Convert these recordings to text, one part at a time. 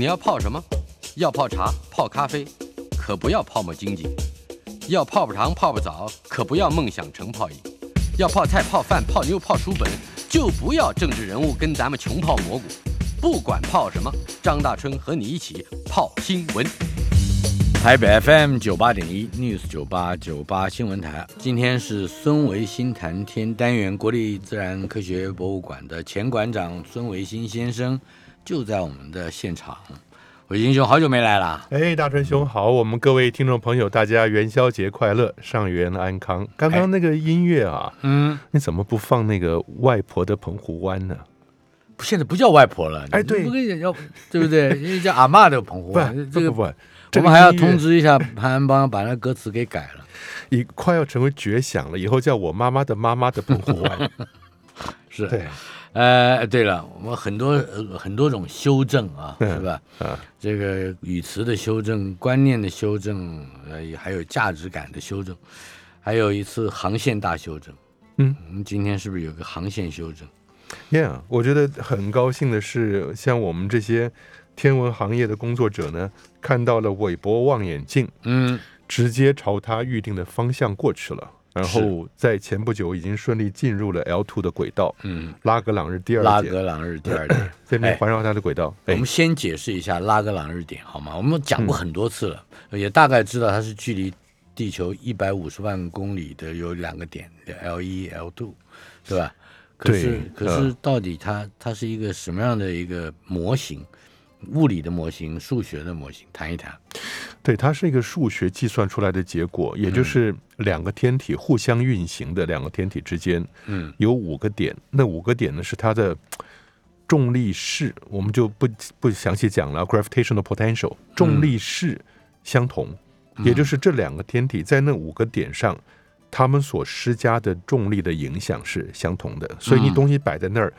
你要泡什么？要泡茶、泡咖啡，可不要泡沫经济；要泡泡糖、泡泡澡，可不要梦想成泡影；要泡菜、泡饭、泡妞、泡书本，就不要政治人物跟咱们穷泡蘑菇。不管泡什么，张大春和你一起泡新闻。台北 FM 九八点一 News 九八九八新闻台，今天是孙维新谈天单元，国立自然科学博物馆的前馆长孙维新先生就在我们的现场。伟英兄，好久没来了。哎，大春兄好，我们各位听众朋友，大家元宵节快乐，上元安康。刚刚那个音乐啊，嗯，你怎么不放那个外婆的澎湖湾呢？现在不叫外婆了，哎对不跟你要对不对？因为叫阿妈的澎湖湾，这个不不，我们还要通知一下潘安邦，把那歌词给改了。已快要成为绝响了，以后叫我妈妈的妈妈的澎湖湾。是，对，呃，对了，我们很多、呃、很多种修正啊，嗯是吧？啊，这个语词的修正、观念的修正，呃，也还有价值感的修正，还有一次航线大修正。嗯，我们今天是不是有个航线修正？Yeah，我觉得很高兴的是，像我们这些天文行业的工作者呢，看到了韦伯望远镜，嗯，直接朝他预定的方向过去了。然后在前不久已经顺利进入了 L two 的轨道，嗯，拉格朗日第二节，拉格朗日第二点。这边哎环绕它的轨道。哎我们先解释一下拉格朗日点好吗？我们讲过很多次了，也大概知道它是距离地球一百五十万公里的有两个点，L 一、L two，对吧？可是可是到底它它是一个什么样的一个模型？物理的模型、数学的模型，谈一谈。对，它是一个数学计算出来的结果，嗯。也就是两个天体互相运行的两个天体之间嗯。有五个点，那五个点呢是它的重力势，我们就不不详细讲了，gravitational potential 重力势相同，嗯。也就是这两个天体在那五个点上，它们所施加的重力的影响是相同的，所以你嗯东西摆在那儿。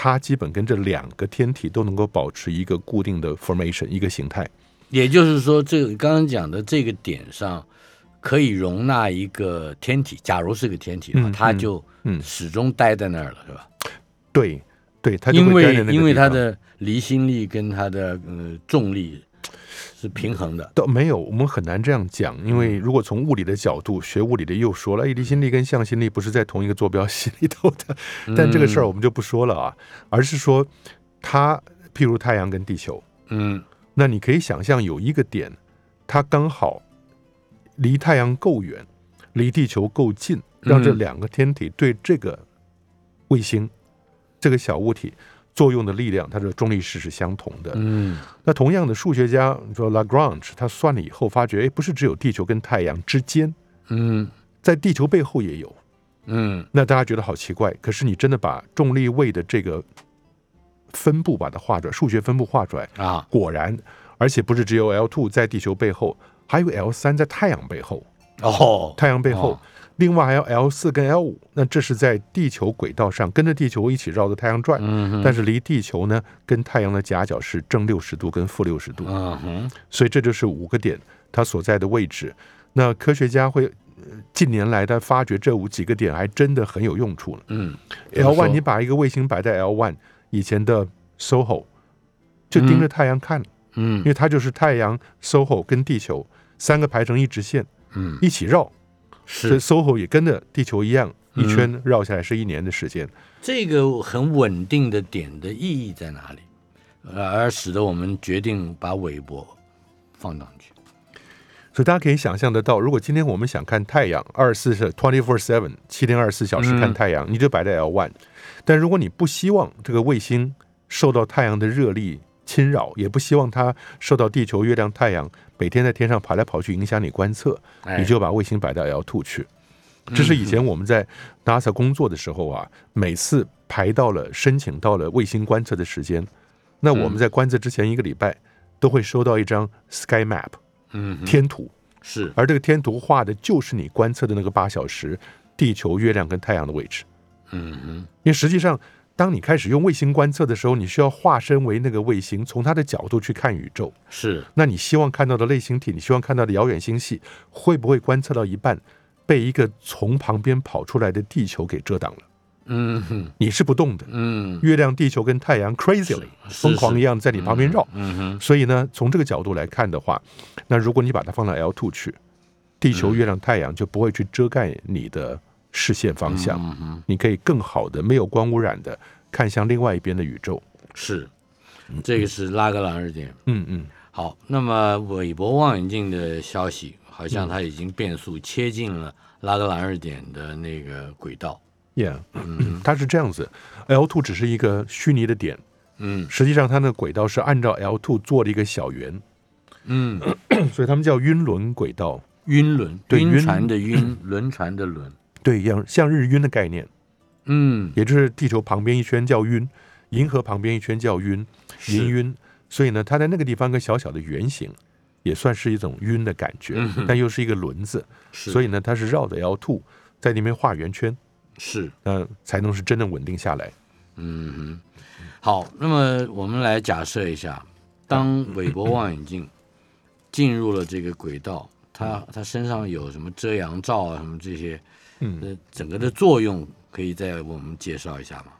它基本跟这两个天体都能够保持一个固定的 formation 一个形态，也就是说，这个刚刚讲的这个点上，可以容纳一个天体。假如是个天体的话，嗯嗯它就嗯始终待在那儿了，是吧？对对，它因为因为它的离心力跟它的呃重力是平衡的。都没有，我们很难这样讲，因为如果从物理的角度，学物理的又说了，哎，离心力跟向心力不是在同一个坐标系里头的，但这个事儿我们就不说了啊，而是说它，譬如太阳跟地球，嗯那你可以想象有一个点，它刚好离太阳够远，离地球够近，让这嗯两个天体对这个卫星这个小物体作用的力量，它的重力势是相同的。嗯那同样的，数学家你说 Lagrange 他算了以后，发觉哎，不是只有地球跟太阳之间，嗯在地球背后也有。嗯那大家觉得好奇怪，可是你真的把重力位的这个分布把它画出来，数学分布画出来，啊果然，而且不是只有 L two 在地球背后，还有 L 三在太阳背后，哦太阳背后。哦另外还有 L 四跟 L 五，那这是在地球轨道上跟着地球一起绕着太阳转，嗯哼但是离地球呢跟太阳的夹角是正六十度跟负六十度。嗯哼所以这就是五个点它所在的位置。那科学家会呃近年来他发觉这五几个点还真的很有用处了。嗯 L one 你把一个卫星摆在 L one 以前的 SOHO 就盯着太阳看，嗯。因为它就是太阳、SOHO 跟地球三个排成一直线嗯。一起绕，是。SOHO 也跟着地球一样一嗯。圈绕下来是一年的时间。这个很稳定的点的意义在哪里？呃，而使得我们决定把韦伯放上去。所以大家可以想象得到，如果今天我们想看太阳，二十四是 twenty four seven 七天二十四小时看嗯太阳，你就摆在 L one。但如果你不希望这个卫星受到太阳的热力侵扰，也不希望它受到地球、月亮、太阳每天在天上跑来跑去影响你观测，哎你就把卫星摆到 L two 去。这是以前我们在 NASA 工作的时候啊，每次排到了申请到了卫星观测的时间，那我们在观测之前一个礼拜都会收到一张 Sky Map 嗯天图。是而这个天图画的就是你观测的那个八小时地球、月亮跟太阳的位置。嗯哼因为实际上，当你开始用卫星观测的时候，你需要化身为那个卫星，从它的角度去看宇宙。是那你希望看到的类星体，你希望看到的遥远星系，会不会观测到一半被一个从旁边跑出来的地球给遮挡了？嗯哼你是不动的。嗯月亮、地球跟太阳 crazily 疯狂一样在你旁边绕。嗯哼所以呢，从这个角度来看的话，那如果你把它放到 L two 去，地球、嗯月亮、太阳就不会去遮盖你的视线方向，嗯哼你可以更好的没有光污染的看向另外一边的宇宙。是，这个是拉格朗日点。嗯嗯，好，那么韦伯望远镜的消息，好像它已经变速切进了拉格朗日点的那个轨道。Yeah，它是这样子，L two 只是一个虚拟的点，嗯。实际上它的轨道是按照 L two 做了一个小圆，嗯，所以他们叫晕轮轨道。晕轮，对晕船的晕，轮船的轮。对，像像日晕的概念，嗯，也就是地球旁边一圈叫晕，银河旁边一圈叫晕，是银晕。所以呢，它在那个地方一个小小的圆形，也算是一种晕的感觉，但又是一个轮子，是，所以呢，它是绕着 L two 在那边画圆圈，是，那才能是真的稳定下来。嗯哼。好，那么我们来假设一下，当韦伯望远镜进入了这个轨道，它它身上有什么遮阳罩啊，什么这些，嗯，呃，整个的作用可以再为我们介绍一下吗？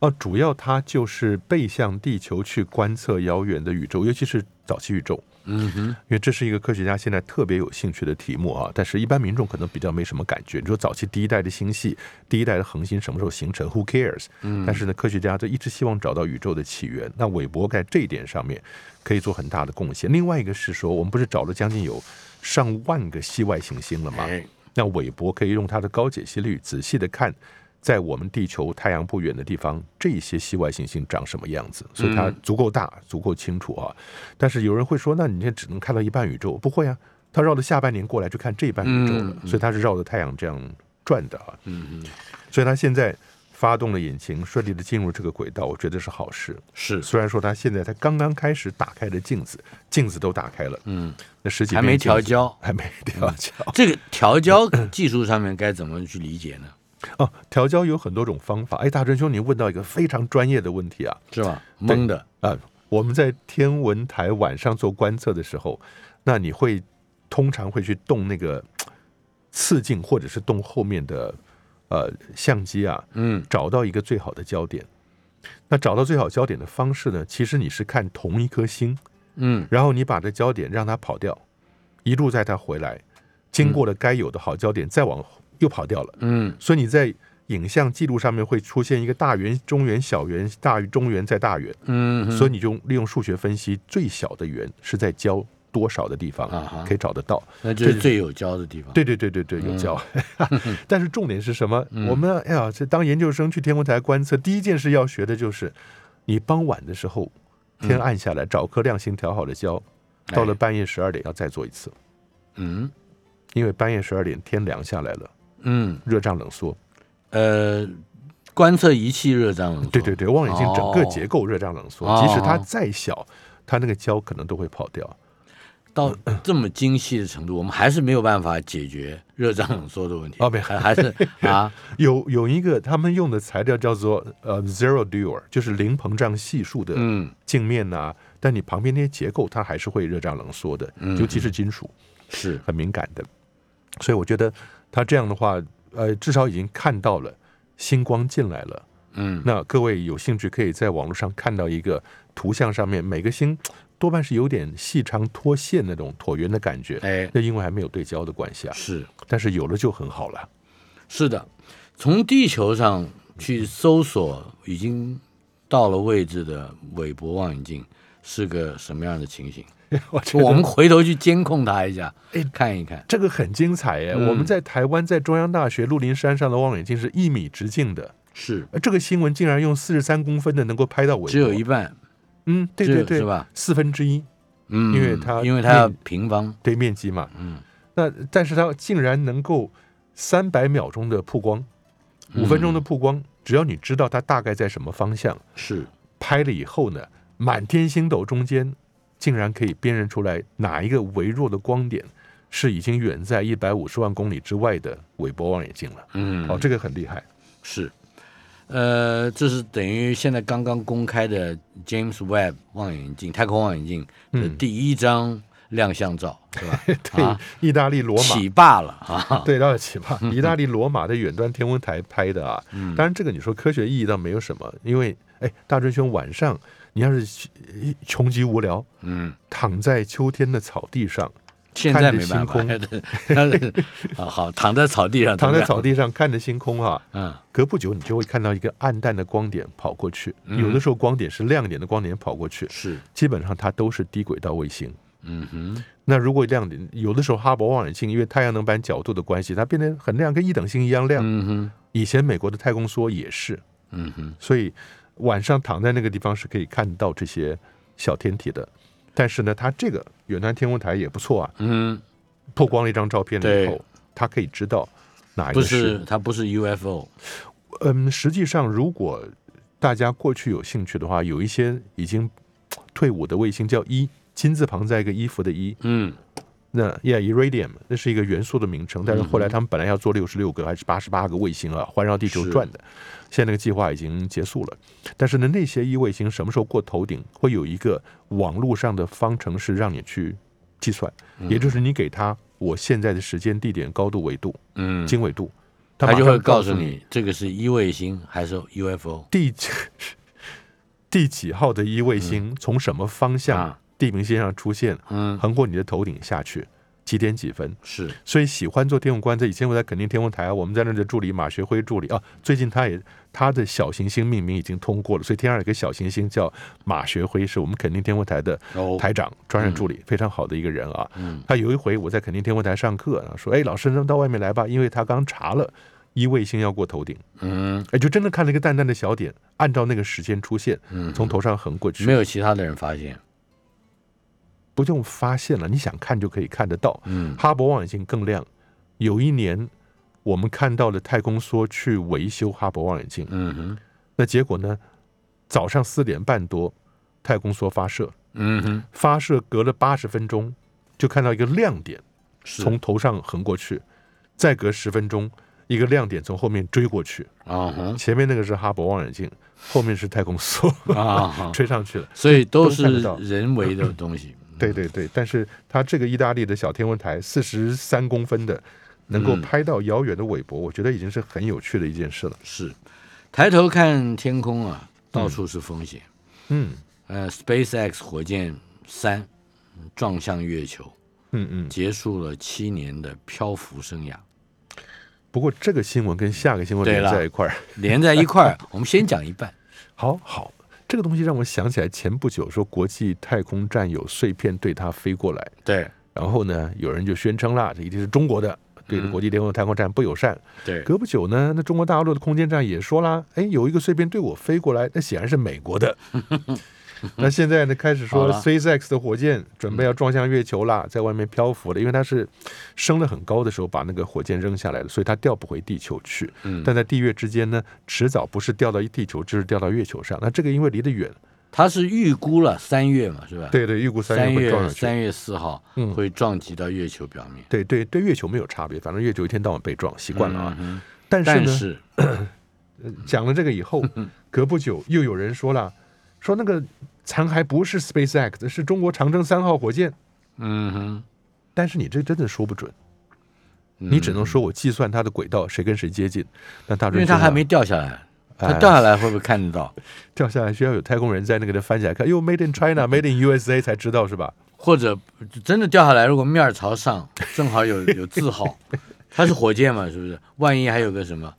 哦，主要它就是背向地球去观测遥远的宇宙，尤其是早期宇宙。嗯哼，因为这是一个科学家现在特别有兴趣的题目啊，但是一般民众可能比较没什么感觉。你说早期第一代的星系、第一代的恒星什么时候形成？Who cares？嗯，但是呢，科学家就一直希望找到宇宙的起源。那韦伯在这一点上面可以做很大的贡献。另外一个是说，我们不是找了将近有上万个系外行星了吗？哎，那韦伯可以用它的高解析率仔细的看，在我们地球太阳不远的地方，这些系外行星长什么样子，所以它嗯足够大，足够清楚啊。但是有人会说，那你这只能看到一半宇宙？不会啊，它绕着下半年过来就看这一半宇宙了，所以它是绕着太阳这样转的啊。嗯嗯，所以它现在发动了引擎，顺利的进入这个轨道，我觉得是好事。是，虽然说它现在才刚刚开始打开的镜子，镜子都打开了，嗯，那十几还没调焦，还没调焦。这个调焦 技术上面该怎么去理解呢？哦，调焦有很多种方法。哎，大真兄，你问到一个非常专业的问题啊！是吧？蒙的，啊，我们在天文台晚上做观测的时候，那你会通常会去动那个嘖次镜，或者是动后面的呃相机啊，嗯找到一个最好的焦点。那找到最好焦点的方式呢，其实你是看同一颗星，嗯然后你把这焦点让它跑掉，一路在它回来，经过了该有的好焦点，再往又跑掉了。嗯所以你在影像记录上面会出现一个大圆、中圆、小圆、大于中圆再大圆，嗯，所以你就利用数学分析最小的圆是在焦多少的地方啊可以找得到。那就是最有焦的地方。，对对对对对，有焦。但是重点是什么？我们哎呀，这当研究生去天文台观测，第一件事要学的就是，你傍晚的时候天暗下来，找颗亮星调好了焦，到了半夜十二点要再做一次，嗯因为半夜十二点天凉下来了，嗯，热胀冷缩。呃，观测仪器热胀冷缩。对对对，望远镜整个哦结构热胀冷缩，哦。即使它再小，它那个胶可能都会跑掉。到这么精细的程度，我们还是没有办法解决热胀冷缩的问题。哦没还还是 啊，有有一个他们用的材料叫做呃 zero Dewar，就是零膨胀系数的嗯。镜面呐、但你旁边那些结构它还是会热胀冷缩的，嗯。尤其是金属。是。很敏感的，所以我觉得它这样的话，呃，至少已经看到了星光进来了。嗯那各位有兴趣可以在网络上看到一个图像，上面每个星多半是有点细长脱线那种椭圆的感觉，哎那因为还没有对焦的关系啊，是但是有了就很好了。是的，从地球上去搜索已经到了位置的韦伯望远镜是个什么样的情形？我我们回头去监控它一下，哎看一看。这个很精彩耶！嗯。我们在台湾在中央大学鹿林山上的望远镜是一米直径的，是。呃这个新闻竟然用四十三公分的能够拍到尾，只有一半，嗯，对对对，是吧？四分之一。嗯，因为它因为它要平方，对面积嘛。嗯，那但是它竟然能够三百秒钟的曝光，五分钟的曝光，只要你知道它大概在什么方向，是。拍了以后呢，满天星斗中间竟然可以辨认出来哪一个微弱的光点是已经远在一百五十万公里之外的韦伯望远镜了。嗯哦，这个很厉害。是，呃，这是等于现在刚刚公开的 James Webb 望远镜太空望远镜的嗯第一张亮相照，是吧？对啊，意大利罗马起罢了啊！对，到了起吧，意大利罗马的远端天文台拍的啊。嗯当然，这个你说科学意义倒没有什么，因为哎，大追兄晚上你要是穷极无聊，嗯，躺在秋天的草地上，现在没办法看，啊，好，躺在草地上，躺在草地上看着星空啊，嗯。隔不久你就会看到一个暗淡的光点跑过去，嗯。有的时候光点是亮点的光点跑过去，是，基本上它都是低轨道卫星。嗯哼，那如果亮点有的时候哈勃望远镜因为太阳能板角度的关系，它变得很亮，跟一等星一样亮。嗯哼，以前美国的太空梭也是，嗯哼，所以晚上躺在那个地方是可以看到这些小天体的。但是呢，它这个远端天文台也不错啊，嗯，曝光了一张照片了以后，它可以知道哪一不个是，它不是 UFO，嗯，实际上如果大家过去有兴趣的话，有一些已经退伍的卫星叫一金字旁在一个衣服的衣，嗯那 yeah iridium 那是一个元素的名称，但是后来他们本来要做六十六个还是八十八个卫星啊，环绕地球转的，现在那个计划已经结束了。但是呢，那些一卫星什么时候过头顶，会有一个网络上的方程式让你去计算，也就是你给它我现在的时间、地点、高度、纬度、嗯，经纬度，它就会告诉诉你这个是一卫星还是 UFO 第几 第几号的一卫星从什么方向啊？地平线上出现，嗯，横过你的头顶下去，几点几分？是，所以喜欢做天文观测，以前我在垦丁天文台，我们在那的助理马学辉助理啊，最近他也他的小行星命名已经通过了，所以天上有个小行星叫马学辉，是我们垦丁天文台的哦，台长、专任助理，非常好的一个人啊。嗯。他有一回我在垦丁天文台上课，然后说：“哎，老师，能到外面来吧？”因为他刚查了一卫星要过头顶，嗯。哎，就真的看了一个淡淡的小点，按照那个时间出现，嗯，从头上横过去。没，有其他的人发现，不用发现了，你想看就可以看得到。嗯哈勃望远镜更亮。有一年，我们看到了太空梭去维修哈勃望远镜，嗯哼，那结果呢？早上四点半多，太空梭发射，嗯哼，发射隔了八十分钟，就看到一个亮点从头上横过去，再隔十分钟，一个亮点从后面追过去。啊哈前面那个是哈勃望远镜，后面是太空梭啊哈，追上去了。所以都是人为的东西，对对对，但是它这个意大利的小天文台，四十三公分的，能够嗯拍到遥远的韦伯，我觉得已经是很有趣的一件事了。是，抬头看天空啊，到处是风险。嗯呃，SpaceX 火箭三撞向月球，嗯嗯。结束了七年的漂浮生涯。不过这个新闻跟下个新闻连在一块儿，连在一块儿，我们先讲一半。好好，这个东西让我想起来前不久说国际太空站有碎片对它飞过来，对然后呢，有人就宣称啦，这一定是中国的。对国际天空太空站不友善。对，隔不久呢，那中国大陆的空间站也说啦，哎，有一个碎片对我飞过来，那显然是美国的。那现在呢，开始说 SpaceX 的火箭准备要撞向月球啦，在外面漂浮了，因为它是升得很高的时候把那个火箭扔下来了，所以它掉不回地球去。嗯，但在地月之间呢，迟早不是掉到地球，就是掉到月球上。那这个因为离得远，他是预估了三月嘛，是吧？，对对，预估三三月会撞上去。月三月四号嗯会撞击到月球表面。对对对，月球没有差别，反正月球一天到晚被撞，习惯了啊。嗯哼但是呢，但是 讲了这个以后，隔不久又有人说了，说那个残骸不是 SpaceX，是中国长征三号火箭。嗯哼，但是你这真的说不准，嗯你只能说我计算它的轨道谁跟谁接近。那大因为它还没掉下来，它哎掉下来会不会看得到？掉下来，需要有太空人在那个的翻起来看，哟，Made in China，Made in USA 才知道是吧？或者真的掉下来，如果面儿朝上，正好有有字号，它是火箭嘛，是不是？万一还有个什么，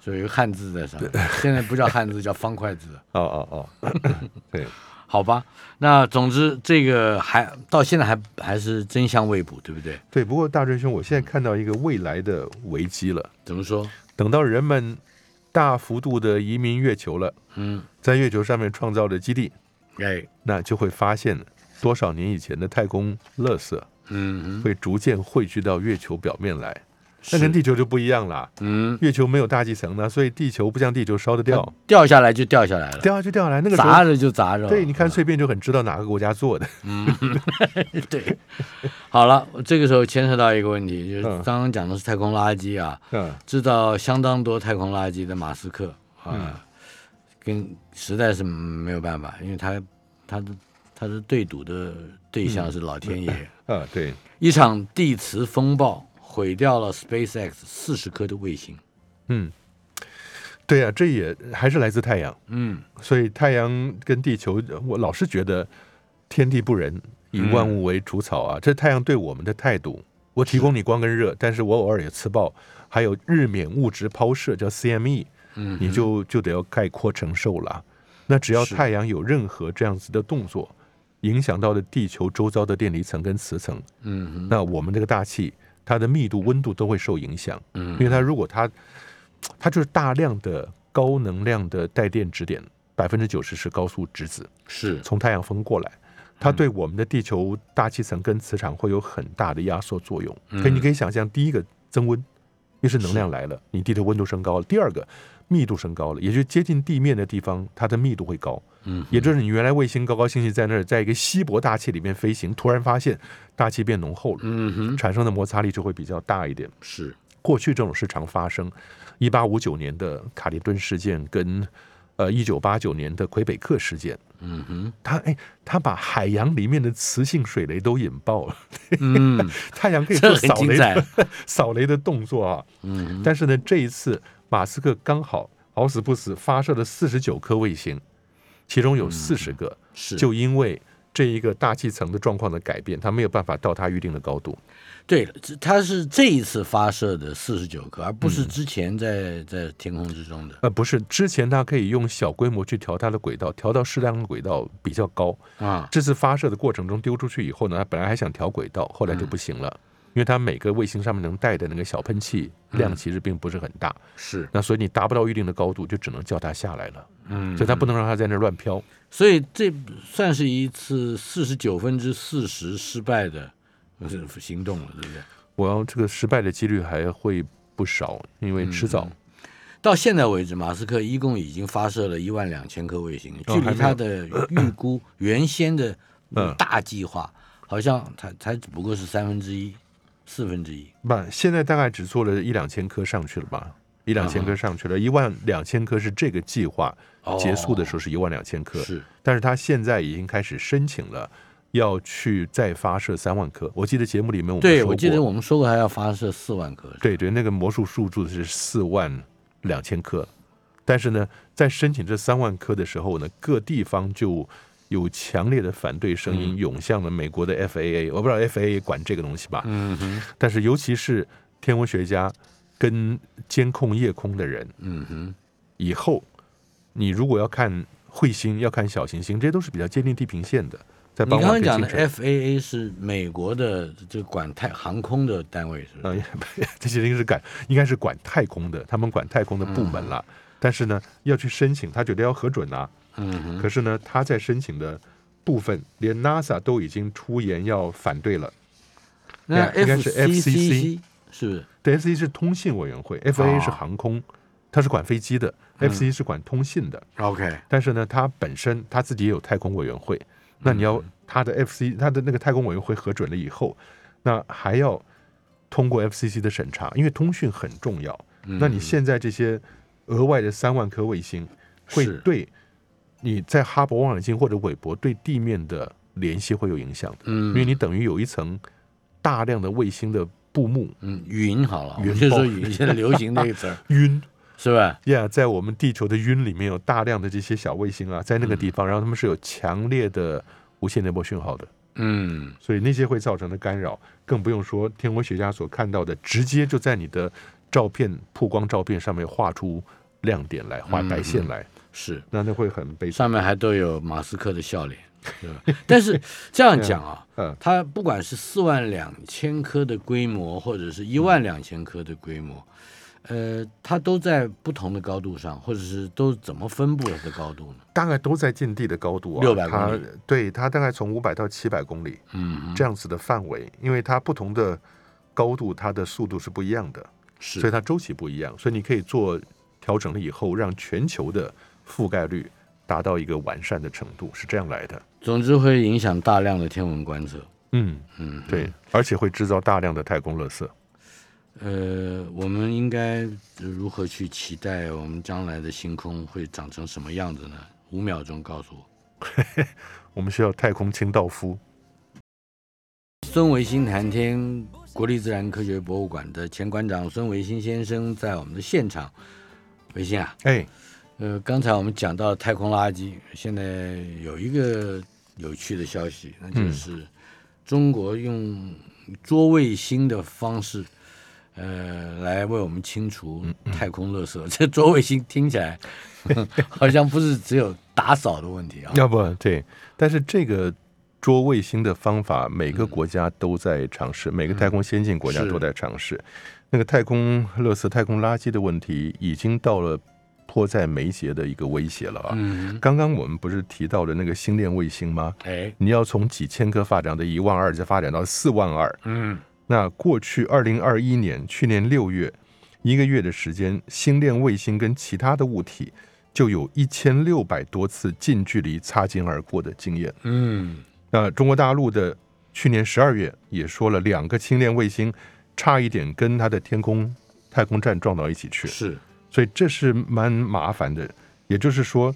所以有个汉字在上面，现在不叫汉字，叫方块字，哦 哦哦，对，好吧？那总之这个还到现在还还是真相未卜，对不对？对。不过大真兄，我现在看到一个未来的危机了。怎么说？等到人们大幅度的移民月球了，嗯，在月球上面创造的基地，哎，那就会发现多少年以前的太空垃圾嗯，会逐渐汇聚到月球表面来。那跟地球就不一样了，嗯。月球没有大气层呢，所以地球不像地球烧得掉，掉下来就掉下来了，掉下就掉下来。那个砸着就砸着了。对，你看碎片就很知道哪个国家做的。嗯。对，好了，这个时候牵扯到一个问题，就是嗯。刚刚讲的是太空垃圾啊，嗯，制造相当多太空垃圾的马斯克啊，跟实在是没有办法，因为他他的他的对赌的对象是老天爷。啊，对，一场地磁风暴毁掉了 SpaceX 四十颗的卫星。嗯，对呀、这也还是来自太阳。嗯所以太阳跟地球，我老是觉得天地不仁，以万物为除草啊。这太阳对我们的态度。我提供你光跟热，但是我偶尔也磁暴，还有日冕物质抛射叫 CME，嗯，你就就得要概括承受了。那只要太阳有任何这样子的动作，影响到了地球周遭的电离层跟磁层，嗯哼那我们这个大气它的密度、温度都会受影响。嗯。因为它如果它它就是大量的高能量的带电质点，百分之九十是高速质子是。从太阳风过来，它对我们的地球大气层跟磁场会有很大的压缩作用。嗯。可以你可以想象，第一个增温，一是能量来了，你地球温度升高了；第二个密度升高了，也就是接近地面的地方，它的密度会高。嗯也就是你原来卫星高高兴兴在那儿，在一个稀薄大气里面飞行，突然发现大气变浓厚了，嗯哼。产生的摩擦力就会比较大一点。是。过去这种事常发生，一八五九年的卡利顿事件跟呃一九八九年的魁北克事件，嗯哼。他哎，他把海洋里面的磁性水雷都引爆了，嗯。太阳可以做扫雷 扫雷的动作啊。嗯但是呢，这一次马斯克刚好好死不死发射了四十九颗卫星，其中有四十个是就因为这一个大气层的状况的改变，它没有办法到它预定的高度。对了，这它是这一次发射的四十九颗，而不嗯是之前在在天空之中的。呃，不是，之前它可以用小规模去调它的轨道，调到适当的轨道比较高。啊，这次发射的过程中丢出去以后呢，它本来还想调轨道，后来就不行了，因为它每个卫星上面能带的那个小喷气量其实并不是很大，是，那所以你达不到预定的高度，就只能叫它下来了。嗯所以它不能让它在那乱飘。所以这算是一次四十九分之四十失败的呃行动了，对不对？我要这个失败的几率还会不少，因为迟早、到现在为止，马斯克一共已经发射了一万两千颗卫星，距离他的预估原先的嗯大计划，好像才才只不过是三分之一、四分之一。不，现在大概只做了一两千颗上去了吧？一两千颗上去了，一万两千颗是这个计划结束的时候是一万两千颗，是但是他现在已经开始申请了，要去再发射三万颗。我记得节目里面我们对，说过我记得我们说过还要发射四万颗。对对，那个魔术数字是四万两千颗，但是呢，在申请这三万颗的时候呢，各地方就有强烈的反对声音涌向了美国的 FAA。我不知道 FAA 管这个东西吧，嗯哼，但是尤其是天文学家跟监控夜空的人，嗯哼，以后你如果要看彗星，要看小行星，这些都是比较接近地平线的。在你傍刚刚讲的，FAA 是美国的这个管太航空的单位，是吧？呃，这些应该是管应该是管太空的，他们管太空的部门啦。但是呢，要去申请，他觉得要核准啊。嗯，可是呢，他在申请的部分，连 NASA 都已经出言要反对了。那应该是 FCC 是不是？对，FCC 是通信委员会，FAA 是航空，它是管飞机的，FCC 是管通信的。OK，但是呢，它本身它自己也有太空委员会，那你要它的 FC 它的那个太空委员会核准了以后，那还要通过 FCC 的审查，因为通讯很重要。那你现在这些额外的三万颗卫星，会对你在哈勃望远镜或者韦伯对地面的联系会有影响的，因为嗯你等于有一层大量的卫星的布幕。嗯，云好了，我云们就说云，现在流行那个词儿。晕。是吧？？Yeah，在我们地球的晕里面有大量的这些小卫星啊，在那个地方，然后他们是有强烈的无线电波讯号的，嗯，所以那些会造成的干扰，更不用说天文学家所看到的，直接就在你的照片曝光照片上面画出亮点来，画白线来，是，那那会很悲伤。上面还都有马斯克的笑脸，对吧？但是这样讲啊，嗯它不管是四万两千颗的规模，或者是一万两千颗的规模，呃，它都在不同的高度上，或者是都怎么分布它的高度呢？大概都在近地的高度啊，六百公里对它大概从五百到七百公里嗯，这样子的范围，因为它不同的高度，它的速度是不一样的，是所以，它周期不一样，所以你可以做调整了以后，让全球的覆盖率达到一个完善的程度，是这样来的。总之会影响大量的天文观测。嗯，嗯，对，而且会制造大量的太空垃圾。呃，我们应该如何去期待我们将来的星空会长成什么样子呢？五秒钟告诉我。我们需要太空清道夫。孙维新谈天，国立自然科学博物馆的前馆长孙维新先生在我们的现场。维新啊，哎，呃，刚才我们讲到太空垃圾，现在有一个有趣的消息，那就是中国用捉卫星的方式，呃，来为我们清除太空垃圾。这捉卫星听起来 好像不是只有打扫的问题啊。要不对，但是这个捉卫星的方法，每个国家都在尝试，每个太空先进国家都在尝试。那个太空垃圾、太空垃圾的问题，已经到了迫在眉睫的一个威胁了啊！嗯，刚刚我们不是提到了那个星链卫星吗？哎，你要从几千颗发展到一万二，再发展到四万二。嗯，那过去二零二一年，去年六月，一个月的时间，星链卫星跟其他的物体就有一千六百多次近距离擦肩而过的经验。嗯，那中国大陆的去年十二月也说了，两个星链卫星差一点跟它的天空太空站撞到一起去，是，所以这是蛮麻烦的。也就是说，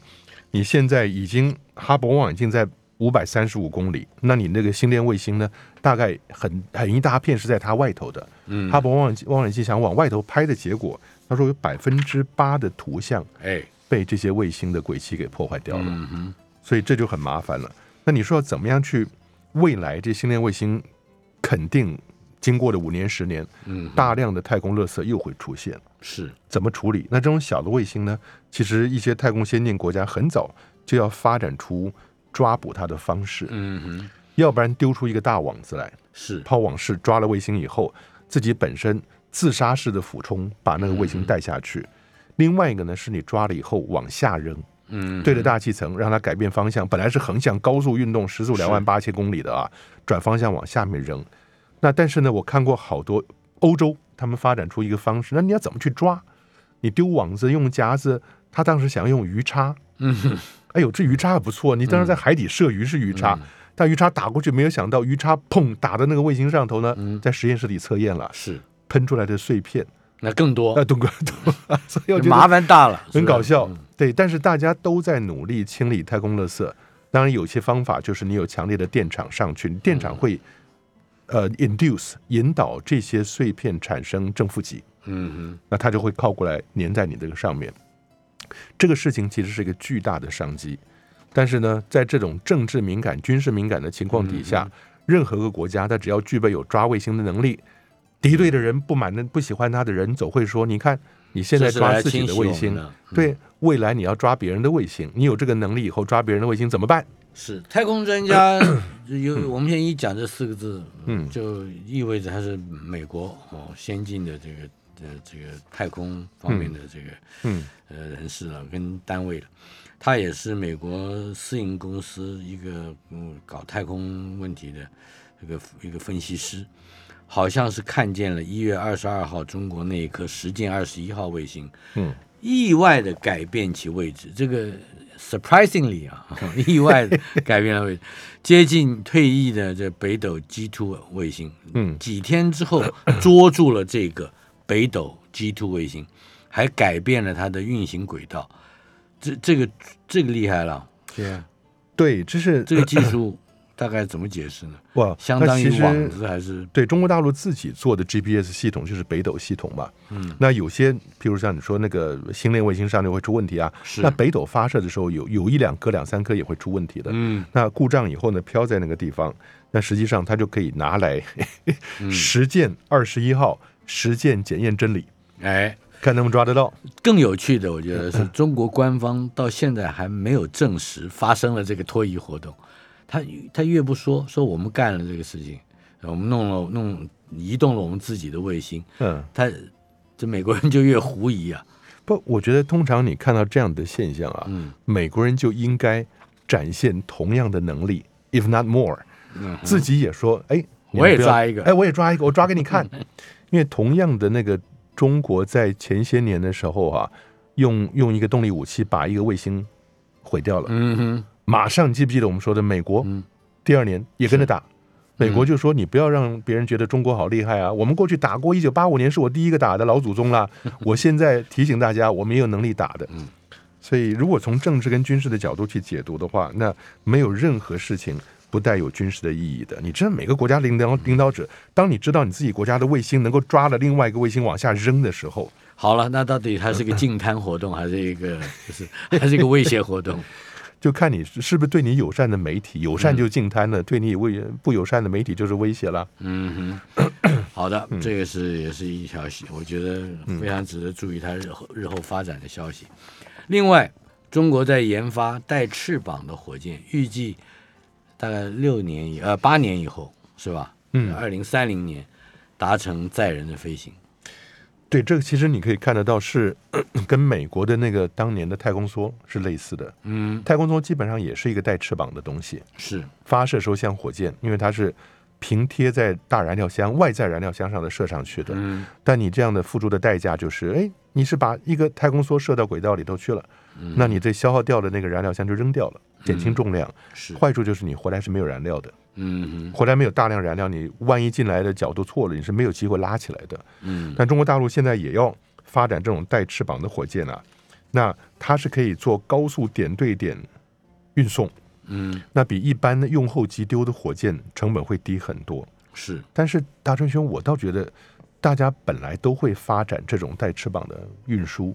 你现在已经哈勃望远镜在五百三十五公里，那你那个星链卫星呢，大概很很一大片是在它外头的。嗯，哈勃望远镜望远镜想往外头拍的结果，他说有百分之八的图像哎，被这些卫星的轨迹给破坏掉了。嗯哼，所以这就很麻烦了。那你说要怎么样去未来这星链卫星肯定经过了五年十年，嗯，大量的太空垃圾又会出现，是，怎么处理？那这种小的卫星呢？其实一些太空先进国家很早就要发展出抓捕它的方式，嗯哼，要不然丢出一个大网子来，是，抛网式抓了卫星以后，自己本身自杀式的俯冲把那个卫星带下去。另外一个呢，是你抓了以后往下扔，嗯，对着大气层，让它改变方向。本来是横向高速运动，时速两万八千公里的啊，转方向往下面扔。那但是呢，我看过好多欧洲，他们发展出一个方式，那你要怎么去抓？你丢网子用夹子，他当时想要用鱼叉，嗯。哼，哎呦，这鱼叉还不错，你当时在海底射鱼是鱼叉，但鱼叉打过去，没有想到鱼叉砰打的那个卫星上头呢，嗯。在实验室里测验了，是，喷出来的碎片，那更多。那，，东哥，东，所以我觉得麻烦大了，很搞笑。嗯，对，但是大家都在努力清理太空垃圾。当然，有些方法就是你有强烈的电场上去，电场会呃 induce 引导这些碎片产生正负极，嗯那它就会靠过来粘在你这个上面。这个事情其实是一个巨大的商机，但是呢，在这种政治敏感、军事敏感的情况底下，任何个国家它只要具备有抓卫星的能力，敌对的人、不满的、不喜欢他的人，总会说：你看你现在抓自己的卫星，嗯对，未来你要抓别人的卫星，你有这个能力以后抓别人的卫星怎么办？是。太空专家 有，我们现在一讲这四个字，嗯。就意味着他是美国哦先进的这个呃这个太空方面的这个嗯。呃人士了跟单位了，他也是美国私营公司一个嗯搞太空问题的一个一个分析师，好像是看见了一月二十二号中国那一颗实践二十一号卫星，嗯，意外的改变其位置，这个 surprisingly 啊，意外的改变了位置，接近退役的这北斗 G two 卫星，嗯。几天之后捉住了这个北斗 G two 卫星，还改变了它的运行轨道，这这个这个厉害了，对啊，对，这是这个技术大概怎么解释呢？哇，相当于网子还是对中国大陆自己做的 GPS 系统就是北斗系统嘛。嗯，那有些，譬如像你说那个星链卫星上就会出问题啊。是那北斗发射的时候有有一两颗、两三颗也会出问题的。嗯那故障以后呢，飘在那个地方，那实际上它就可以拿来 嗯实践二十一号实践检验真理，哎。看能不能抓得到。更有趣的，我觉得是 中国官方到现在还没有证实发生了这个脱移活动。他他越不说，说我们干了这个事情，我们弄了弄移动了我们自己的卫星，嗯，他这美国人就越狐疑啊。不，我觉得通常你看到这样的现象啊，嗯美国人就应该展现同样的能力，if not more。嗯，自己也说，哎，我也抓一个哎，我也抓一个，我抓给你看。因为同样的那个中国在前些年的时候啊，用用一个动力武器把一个卫星毁掉了，嗯哼，马上记不记得我们说的美国？嗯第二年也跟着打。美国嗯就说：“你不要让别人觉得中国好厉害啊！我们过去打过，一九八五年是我第一个打的老祖宗啦。我现在提醒大家，我们也有能力打的。嗯所以，如果从政治跟军事的角度去解读的话，那没有任何事情不带有军事的意义的。你知道，每个国家领导领导者，当你知道你自己国家的卫星能够抓了另外一个卫星往下扔的时候，好了，那到底它是个净滩 活动，还是一个就是还是一个威胁活动？就看你是不是对你友善的媒体，友善就净滩了；对你威不友善的媒体就是威胁了。嗯哼，好的，这个是也是一消息，我觉得非常值得注意它日后日后发展的消息。另外，中国在研发带翅膀的火箭，预计大概六年以呃八年以后是吧？嗯二零三零年达成载人的飞行。对，这个其实你可以看得到是跟美国的那个当年的太空梭是类似的。嗯，太空梭基本上也是一个带翅膀的东西，是，发射时候像火箭，因为它是平贴在大燃料箱外在燃料箱上的射上去的。嗯但你这样的付出的代价就是，哎，你是把一个太空梭射到轨道里头去了，那你这消耗掉的那个燃料箱就扔掉了，减轻重量。是，坏处就是你回来是没有燃料的，嗯哼，回来没有大量燃料，你万一进来的角度错了，你是没有机会拉起来的。嗯。但中国大陆现在也要发展这种带翅膀的火箭啊，那它是可以做高速点对点运送，嗯。那比一般的用后即丢的火箭成本会低很多。是，但是大川兄，我倒觉得大家本来都会发展这种带翅膀的运输，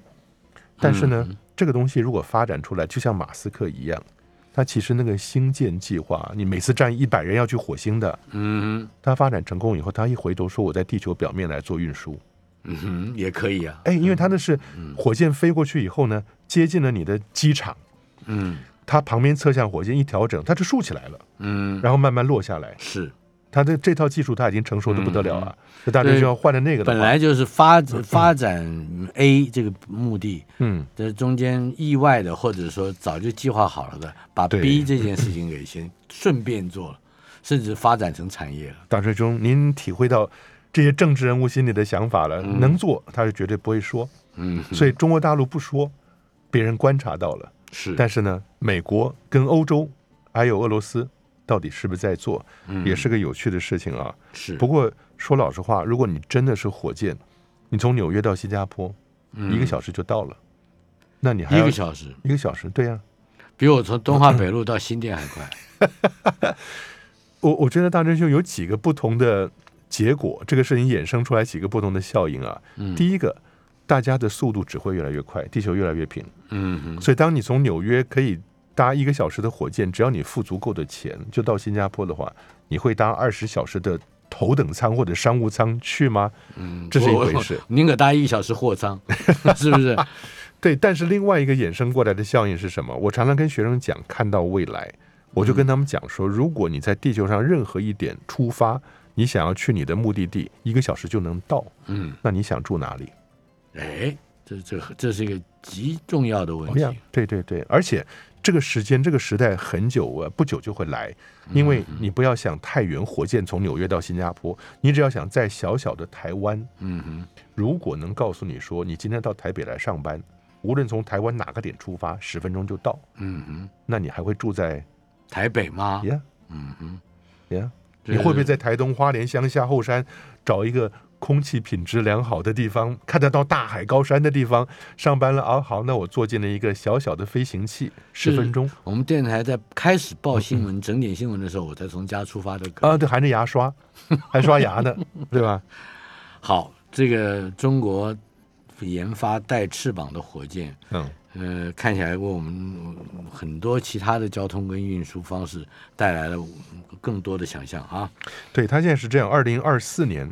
但是呢，这个东西如果发展出来，就像马斯克一样，他其实那个星舰计划，你每次站一百人要去火星的，嗯哼他发展成功以后，他一回头说我在地球表面来做运输，嗯哼，也可以啊。哎，因为他那是火箭飞过去以后呢，接近了你的机场，嗯它旁边侧向火箭一调整，它就竖起来了，嗯，然后慢慢落下来。是。它的这套技术它已经成熟的不得了了，那大家就要换了那个本来就是发发展 A 这个目的，嗯，这中间意外的，或者说早就计划好了的，把 B 这件事情给先顺便做了，甚至发展成产业了。大师兄，您体会到这些政治人物心里的想法了，能做他是绝对不会说，嗯，所以中国大陆不说，别人观察到了，是，但是呢，美国跟欧洲还有俄罗斯到底是不是在做，也是个有趣的事情啊。是。不过说老实话，如果你真的是火箭，你从纽约到新加坡，一个小时就到了，那你还要一个小时，一个小时，对呀、比我从东华北路到新店还快。我我觉得大真兄有几个不同的结果，这个事情衍生出来几个不同的效应啊。嗯。第一个，大家的速度只会越来越快，地球越来越平，嗯哼，所以当你从纽约可以搭一个小时的火箭，只要你付足够的钱，就到新加坡的话，你会搭二十小时的头等舱或者商务舱去吗？嗯，这是一回事。宁可搭一小时货舱，是不是？对，但是另外一个衍生过来的效应是什么？我常常跟学生讲，看到未来，我就跟他们讲说，如果你在地球上任何一点出发，你想要去你的目的地，一个小时就能到，嗯，那你想住哪里？哎，这这这是一个极重要的问题。，对对对，而且这个时间、这个时代很久啊，不久就会来，因为你不要想太远，火箭从纽约到新加坡，你只要想在小小的台湾，嗯哼，如果能告诉你说，你今天到台北来上班，无论从台湾哪个点出发，十分钟就到，嗯哼，那你还会住在台北吗？呀嗯哼，呀？这你会不会在台东花莲乡下后山找一个空气品质良好的地方，看得到大海高山的地方上班了？啊，好，那我坐进了一个小小的飞行器，十分钟我们电台在开始报新闻、整点新闻的时候，我才从家出发的。啊，对，含着牙刷，还刷牙呢，对吧？好，这个中国研发带翅膀的火箭，嗯，呃，看起来为我们呃很多其他的交通跟运输方式带来了更多的想象啊。对，它现在是这样，二零二四年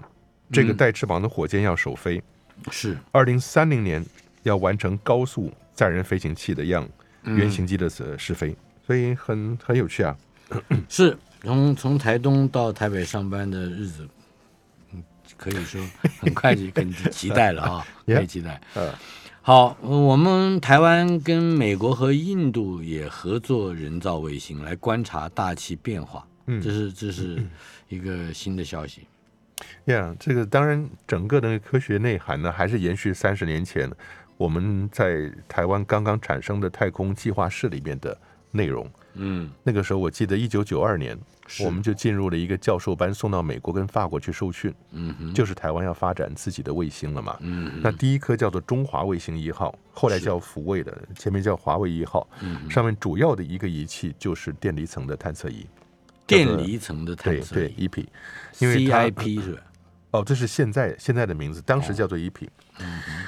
这个带翅膀的火箭要首飞，是，二零三零年要完成高速载人飞行器的样原型机的呃试飞，所以很很有趣啊。是从从台东到台北上班的日子，嗯，可以说很快就可以期待了啊，可以期待。呃，好，呃我们台湾跟美国和印度也合作人造卫星来观察大气变化，嗯。这是这是一个新的消息。呀这个当然整个的科学内涵呢，还是延续三十年前我们在台湾刚刚产生的太空计划室里面的内容。嗯。那个时候我记得一九九二年，我们就进入了一个教授班，送到美国跟法国去受训，嗯哼。就是台湾要发展自己的卫星了嘛。嗯那第一颗叫做中华卫星一号，后来叫福卫的，前面叫华为一号，嗯上面主要的一个仪器就是电离层的探测仪，电离层的对对仪 EP，因为它 CIP 是吧？哦，这是现在现在的名字，当时叫做 EP，、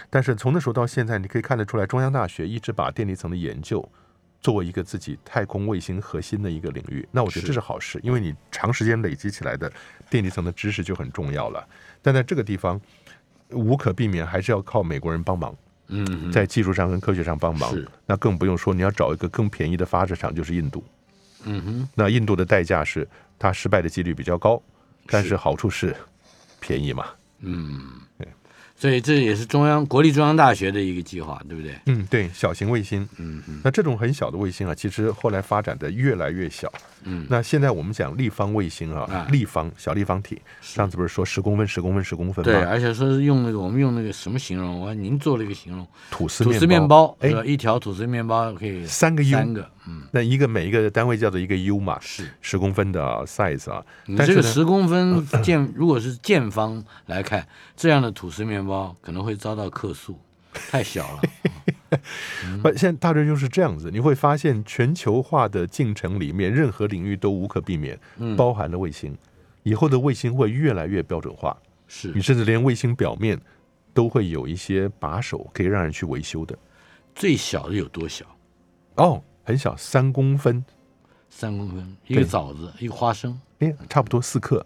但是从那时候到现在，你可以看得出来，中央大学一直把电离层的研究作为一个自己太空卫星核心的一个领域。那我觉得这是好事，因为你长时间累积起来的电离层的知识就很重要了。但在这个地方，无可避免还是要靠美国人帮忙，嗯在技术上跟科学上帮忙。那更不用说你要找一个更便宜的发射场，就是印度。嗯哼。那印度的代价是它失败的几率比较高，但是是。好处是便宜嘛。嗯，所以这也是中央国立中央大学的一个计划，对不对？嗯，对，小型卫星。嗯嗯那这种很小的卫星啊，其实后来发展的越来越小。嗯那现在我们讲立方卫星啊啊，立方小立方体，上次不是说十公分、十公分、十公分吗对，而且说是用那个我们用那个什么形容？我您做了一个形容，吐司吐司面包，哎？一条吐司面包可以三个 U，三个，嗯，那一个每一个单位叫做一个 U 嘛，是。十公分的啊 size 啊。你但是这个十公分 见，如果是见方来看，这样的吐司面包可能会遭到客诉，太小了。不，现在大致就是这样子，你会发现全球化的进程里面，任何领域都无可避免，嗯包含了卫星。以后的卫星会越来越标准化，是你甚至连卫星表面都会有一些把手可以让人去维修的。最小的有多小？哦，很小，三公分，三公分，一个枣子，一个花生。哎，差不多四克。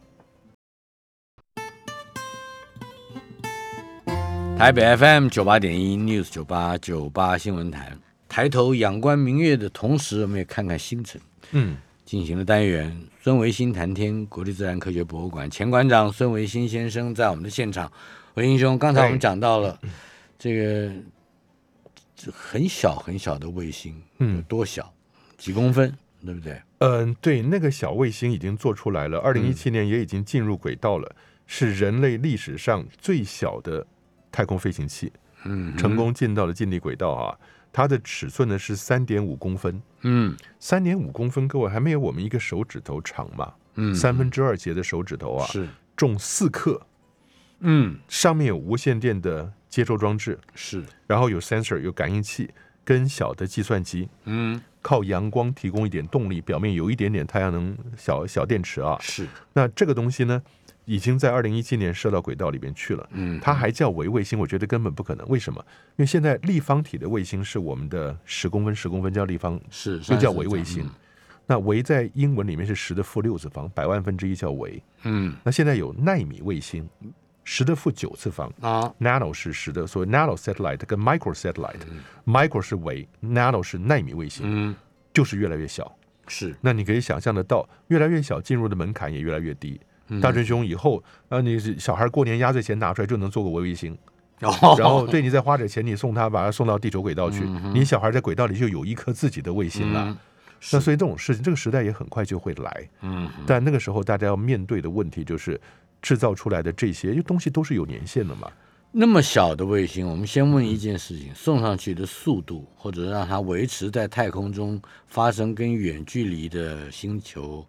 台北 FM 九八点一 News 九八九八新闻台，抬头仰观明月的同时，我们也看看星辰。嗯，进行了单元孙维新谈天，国立自然科学博物馆前馆长孙维新先生在我们的现场。维新兄，刚才我们讲到了这个这很小很小的卫星，嗯有多小？几公分，对不对？嗯，对，那个小卫星已经做出来了，二零一七年也已经进入轨道了，是人类历史上最小的太空飞行器，嗯，成功进到了近地轨道啊。它的尺寸呢是三点五公分，嗯。三点五公分，各位还没有我们一个手指头长嘛，嗯，三分之二节的手指头啊，是，重四克，嗯。上面有无线电的接收装置，是，然后有 sensor 有感应器跟小的计算机，嗯。靠阳光提供一点动力，表面有一点点太阳能小小电池啊。是，那这个东西呢，已经在二零一七年射到轨道里面去了。嗯，它还叫微卫星，我觉得根本不可能。为什么？因为现在立方体的卫星是我们的十公分，十公分叫立方，是又叫微卫星。那微在英文里面是十的负六次方，百万分之一叫微。嗯那现在有纳米卫星，十的负九次方。嗯啊，nano 是十的，所谓 nano satellite 跟 micro satellite，micro 是微，nano 是纳米卫星，嗯就是越来越小。是，那你可以想象得到，越来越小，进入的门槛也越来越低。嗯大真兄以后，那，你小孩过年压岁钱拿出来就能做个微卫星，哦然后对你再花点钱，你送他把他送到地球轨道去，嗯你小孩在轨道里就有一颗自己的卫星了。嗯那所以这种事情，这个时代也很快就会来。嗯但那个时候大家要面对的问题就是，制造出来的这些因为东西都是有年限的嘛。那么小的卫星，我们先问一件事情：送上去的速度，或者让它维持在太空中发生跟远距离的星球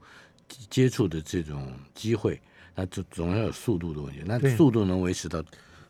接触的这种机会，那就总要有速度的问题。那速度能维持到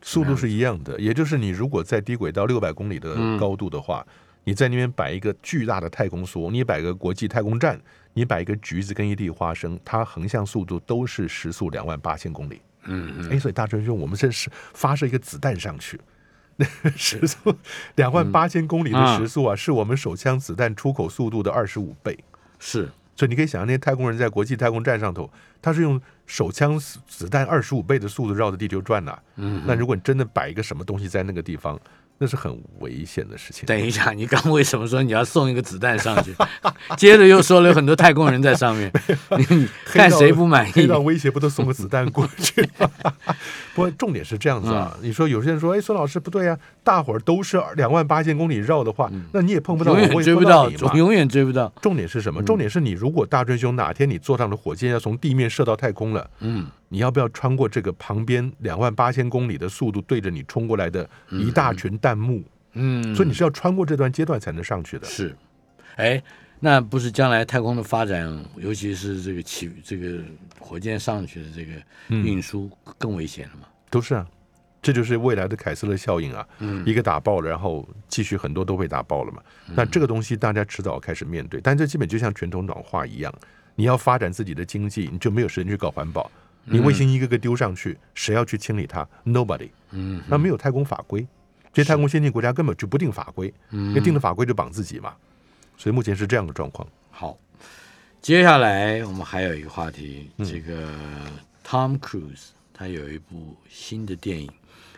速度是一样的，也就是你如果在低轨道六百公里的高度的话，你在那边摆一个巨大的太空梭，你摆个国际太空站，你摆一个橘子跟一粒花生，它横向速度都是时速两万八千公里。嗯嗯。哎，所以大春兄，我们这是发射一个子弹上去，那时速两万八千公里的时速啊，是我们手枪子弹出口速度的二十五倍。是所以你可以想象，那些太空人在国际太空站上头，他是用手枪子子弹二十五倍的速度绕着地球转呐、嗯。那如果你真的摆一个什么东西在那个地方，那是很危险的事情。等一下，你刚为什么说你要送一个子弹上去？接着又说了有很多太空人在上面，你你看谁不满意？遇到威胁不都送个子弹过去吗？不过重点是这样子啊，嗯你说有些人说，哎，孙老师不对啊，大伙儿都是两万八千公里绕的话，那你也碰不到永远我也追不到。永远追不到。重点是什么？重点是你如果大追兄哪天你坐上了火箭要从地面射到太空了，嗯，你要不要穿过这个旁边两万八千公里的速度对着你冲过来的一大群弹幕？嗯，所以你是要穿过这段阶段才能上去的。是，哎，那不是将来太空的发展，尤其是这个起这个火箭上去的这个运输更危险了吗？都是啊，这就是未来的凯斯勒效应啊。嗯一个打爆了，然后继续很多都被打爆了嘛。那这个东西大家迟早开始面对，但这基本就像全球暖化一样，你要发展自己的经济，你就没有时间去搞环保。你卫星一个个丢上去，谁要去清理它？Nobody。嗯，那没有太空法规，这些太空先进国家根本就不定法规，嗯因为定的法规就绑自己嘛。所以目前是这样的状况。好，接下来我们还有一个话题，嗯这个 Tom Cruise 他有一部新的电影，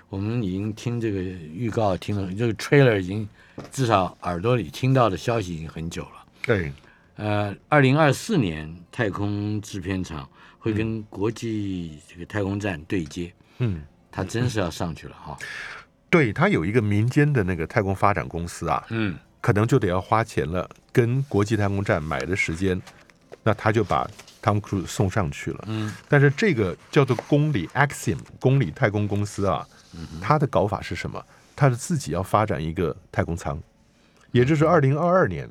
我们已经听这个预告听了，这个 trailer 已经至少耳朵里听到的消息已经很久了。对，呃，二零二四年太空制片厂会跟国际这个太空站对接，嗯，他真是要上去了哈。对，他有一个民间的那个太空发展公司啊，嗯可能就得要花钱了，跟国际太空站买的时间，那他就把汤姆·克鲁斯送上去了。嗯，但是这个叫做公里 Axiom 公里太空公司啊，它的搞法是什么？它是自己要发展一个太空舱，也就是二零二二年，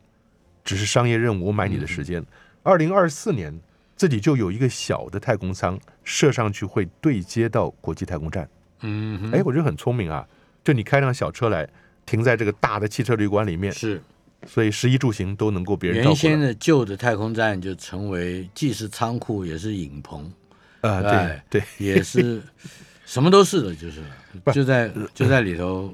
只是商业任务，我买你的时间。二零二四年自己就有一个小的太空舱射上去，会对接到国际太空站。嗯，哎，我觉得很聪明啊！就你开辆小车来，停在这个大的汽车旅馆里面，是所以食衣住行都能够别人照顾。原先的旧的太空站就成为既是仓库也是影棚。啊、哎对对，也是 什么都是的，就是就在就在里头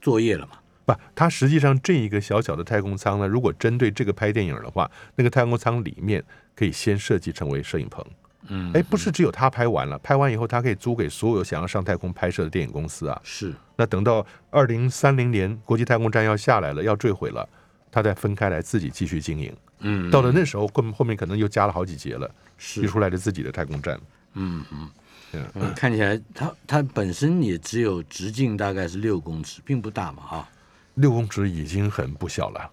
作业了嘛。不，它实际上这一个小小的太空舱呢，如果针对这个拍电影的话，那个太空舱里面可以先设计成为摄影棚。嗯，哎，不是只有他拍完了，拍完以后他可以租给所有想要上太空拍摄的电影公司啊。是那等到二零三零年国际太空站要下来了，要坠毁了，他再分开来自己继续经营。嗯，到了那时候，后后面可能又加了好几节了，是又出来了自己的太空站。嗯嗯嗯嗯，看起来它它本身也只有直径大概是六公尺，并不大嘛啊。六公尺已经很不小了，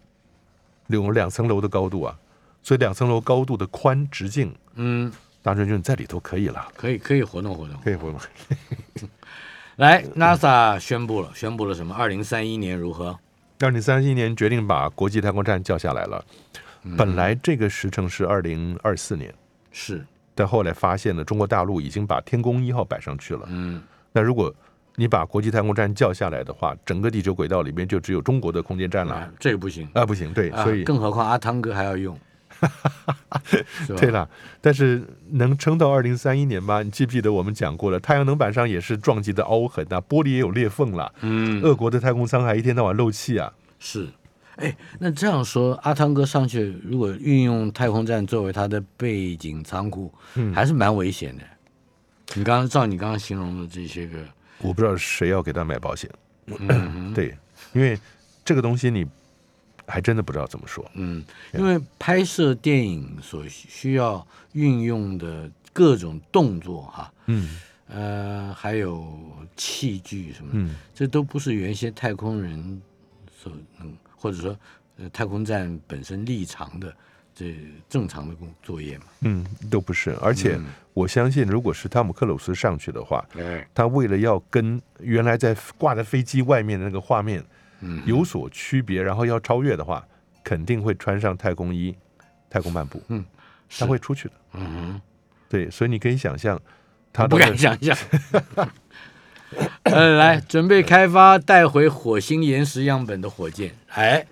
六两层楼的高度啊，所以两层楼高度的宽直径，嗯，大春兄在里头可以了，可以可以活动活动。可以活动。来，NASA 宣布了，宣布了什么？二零三一年如何？二零三一年决定把国际太空站叫下来了，本来这个时程是二零二四年，是，但后来发现了中国大陆已经把天宫一号摆上去了。嗯，那如果你把国际太空站叫下来的话，整个地球轨道里面就只有中国的空间站了啊，这个不行。啊，不行，对，啊所以更何况阿汤哥还要用，对了，但是能撑到二零三一年吗？你记不记得我们讲过了？太阳能板上也是撞击的凹痕啊，玻璃也有裂缝了。嗯，俄国的太空舱还一天到晚漏气啊。是，哎，那这样说，阿汤哥上去如果运用太空站作为他的背景仓库，嗯还是蛮危险的。你刚刚照你刚刚形容的这些个，我不知道谁要给他买保险，嗯。对，因为这个东西你还真的不知道怎么说。嗯，因为拍摄电影所需要运用的各种动作哈，嗯。呃，还有器具什么，嗯，这都不是原先太空人所能，或者说呃太空站本身立场的这正常的工作业嘛。嗯，都不是。而且我相信，如果是汤姆克鲁斯上去的话，哎，他为了要跟原来在挂在飞机外面的那个画面嗯，有所区别，然后要超越的话，肯定会穿上太空衣、太空漫步，嗯，他会出去的。嗯对，所以你可以想象，哼，他不敢想象。呃，来准备开发带回火星岩石样本的火箭。哎，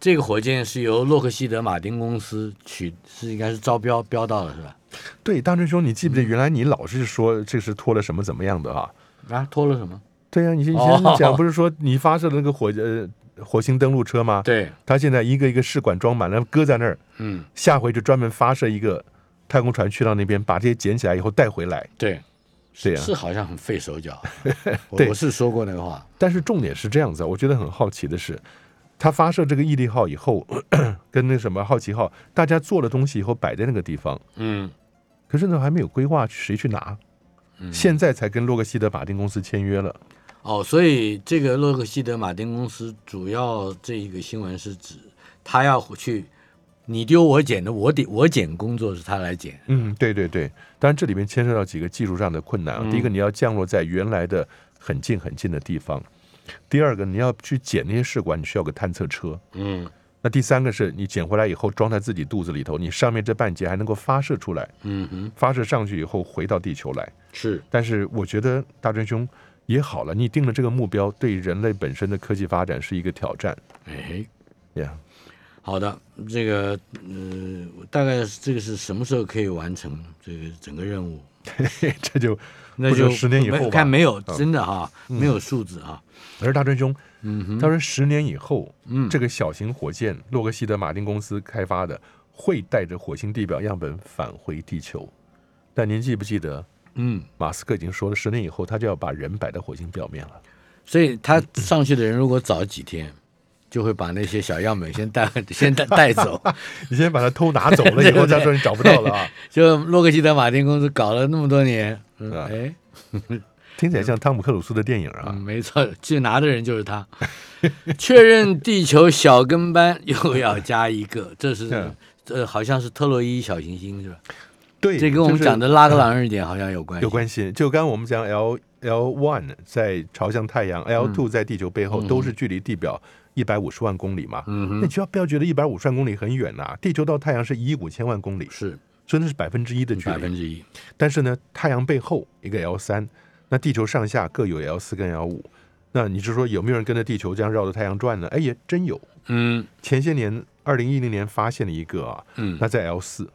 这个火箭是由洛克希德马丁公司取，是应该是招标标到了是吧？对大春兄，你记不记得原来你老是说这是拖了什么怎么样的啊、啊，拖了什么？对呀、你以前哦讲不是说你发射的那个火呃 火星登陆车吗？对，他现在一个一个试管装满了，搁在那儿，嗯，下回就专门发射一个太空船去到那边，把这些捡起来以后带回来。对，对呀、是好像很费手脚。我是说过那个话。但是重点是这样子啊，我觉得很好奇的是，他发射这个毅力号以后，跟那什么好奇号，大家做了东西以后摆在那个地方，嗯，可是呢还没有规划谁去拿，现在才跟洛克希德马丁公司签约了。哦，所以这个洛克希德马丁公司主要这一个新闻是指他要去你丢我捡的，我捡我捡工作是他来捡。嗯，对对对，当然这里面牵涉到几个技术上的困难啊。第一个，你要降落在原来的很近很近的地方；第二个，你要去捡那些试管，你需要个探测车。嗯那第三个是你捡回来以后装在自己肚子里头，你上面这半截还能够发射出来，嗯哼，发射上去以后回到地球来。是但是我觉得大真兄也好了，你定了这个目标，对人类本身的科技发展是一个挑战。哎。呀、好的，这个呃，大概这个是什么时候可以完成这个整个任务？这就那就十年以后没吧看没有嗯真的哈，没有数字啊。而大真兄嗯哼，他说十年以后，嗯这个小型火箭洛克希德马丁公司开发的会带着火星地表样本返回地球。但您记不记得，嗯，马斯克已经说了，十年以后他就要把人摆在火星表面了。所以他上去的人如果早几天，就会把那些小样本先带 先带带走。你先把它偷拿走了以后，再说你找不到了啊！就洛克希德马丁公司搞了那么多年，哎，听起来像汤姆克鲁斯的电影啊嗯，。没错，去拿的人就是他。确认地球小跟班又要加一个，这是嗯这好像是特洛伊小行星是吧？对，这跟我们讲的拉格朗日点好像有关系。有关系。就刚刚我们讲 L L one 在朝向太阳，L two 在地球背后，都是距离地表一百五十万公里嘛。嗯哼，那你就要不要觉得一百五十万公里很远呐、地球到太阳是一亿五千万公里，是所以那是百分之一的距离。百分之一。但是呢，太阳背后一个 L 三，那地球上下各有 L 四跟 L 五。那你是说有没有人跟着地球这样绕着太阳转呢？哎，也真有。嗯前些年，二零一零年发现了一个啊，嗯那在 L 四，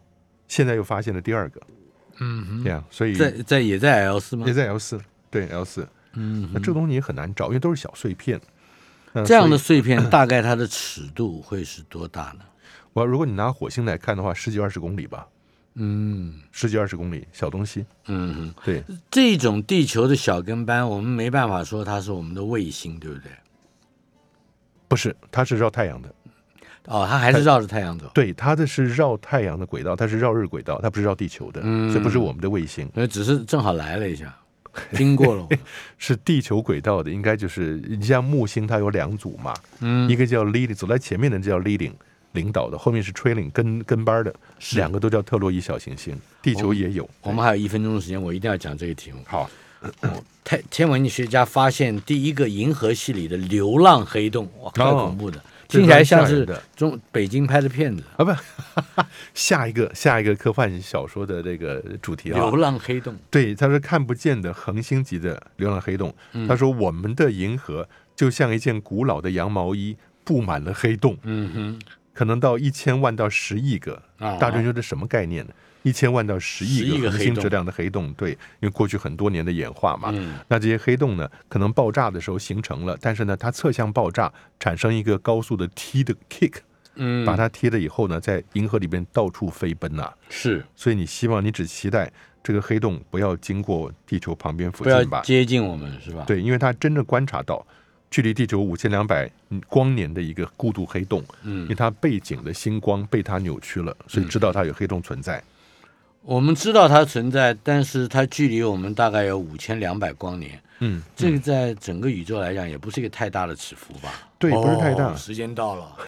现在又发现了第二个，嗯哼，这样，所以在在也在 L 四吗也？在 L 四，对 L 四。嗯，那这个东西也很难找，因为都是小碎片。那这样的碎片 大概它的尺度会是多大呢？我如果你拿火星来看的话，十几二十公里吧，嗯十几二十公里小东西。嗯哼，对，这种地球的小跟班，我们没办法说它是我们的卫星，对不对？不是，它是绕太阳的。哦，它还是绕着太阳走。对，它的是绕太阳的轨道，它是绕日轨道，它不是绕地球的，嗯所以不是我们的卫星，那只是正好来了一下，经过了。是地球轨道的，应该就是你像木星，它有两组嘛，嗯一个叫 leading，走在前面的叫 leading，领导的，后面是 trailing 跟跟班的，两个都叫特洛伊小行星，地球也有。我们还有一分钟的时间，我一定要讲这个题目。好，太 天文学家发现第一个银河系里的流浪黑洞，哇，太哦恐怖的，这听起来像是中北京拍的片子。啊不，下一个下一个科幻小说的这个主题啊。流，浪黑洞，对，他说看不见的恒星级的流浪黑洞。嗯。他说我们的银河就像一件古老的羊毛衣，布满了黑洞，嗯可能到一千万到十亿个。啊大众说这什么概念呢？一千万到十亿个个恒星质量的黑洞，对，因为过去很多年的演化嘛，嗯那这些黑洞呢，可能爆炸的时候形成了，但是呢，它侧向爆炸，产生一个高速的踢的 kick，嗯，把它踢了以后呢，在银河里边到处飞奔呐、是所以你希望你只期待这个黑洞不要经过地球旁边附不要近吧？接近我们是吧？，对，因为它真正观察到距离地球五千两百光年的一个孤独黑洞，嗯因为嗯，它背景的星光被它扭曲了，所以知道它有黑洞存在。我们知道它存在，但是它距离我们大概有五千两百光年，嗯，这个在整个宇宙来讲也不是一个太大的尺幅吧？对不是太大哦时间到了。